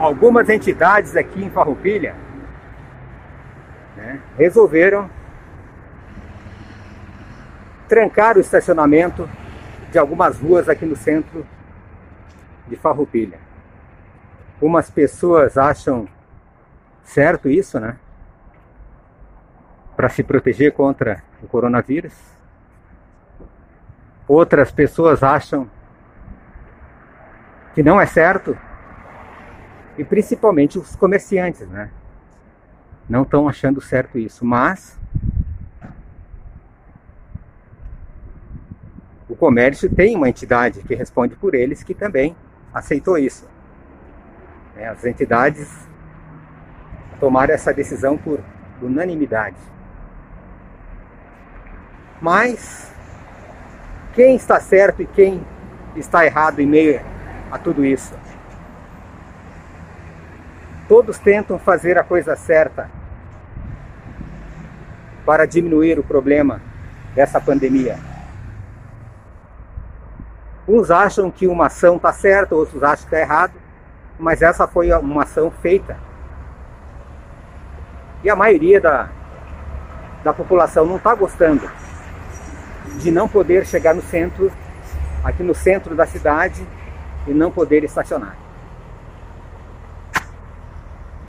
algumas entidades aqui em Farroupilha né, resolveram trancar o estacionamento de algumas ruas aqui no centro de Farroupilha. Umas pessoas acham certo isso, né? Para se proteger contra o coronavírus. Outras pessoas acham que não é certo. E principalmente os comerciantes, né? Não estão achando certo isso, mas o comércio tem uma entidade que responde por eles que também aceitou isso. É, as entidades tomaram essa decisão por unanimidade. Mas quem está certo e quem está errado em meio a tudo isso? Todos tentam fazer a coisa certa para diminuir o problema dessa pandemia. Uns acham que uma ação está certa, outros acham que está errado, mas essa foi uma ação feita. E a maioria da, da população não está gostando de não poder chegar no centro, aqui no centro da cidade, e não poder estacionar.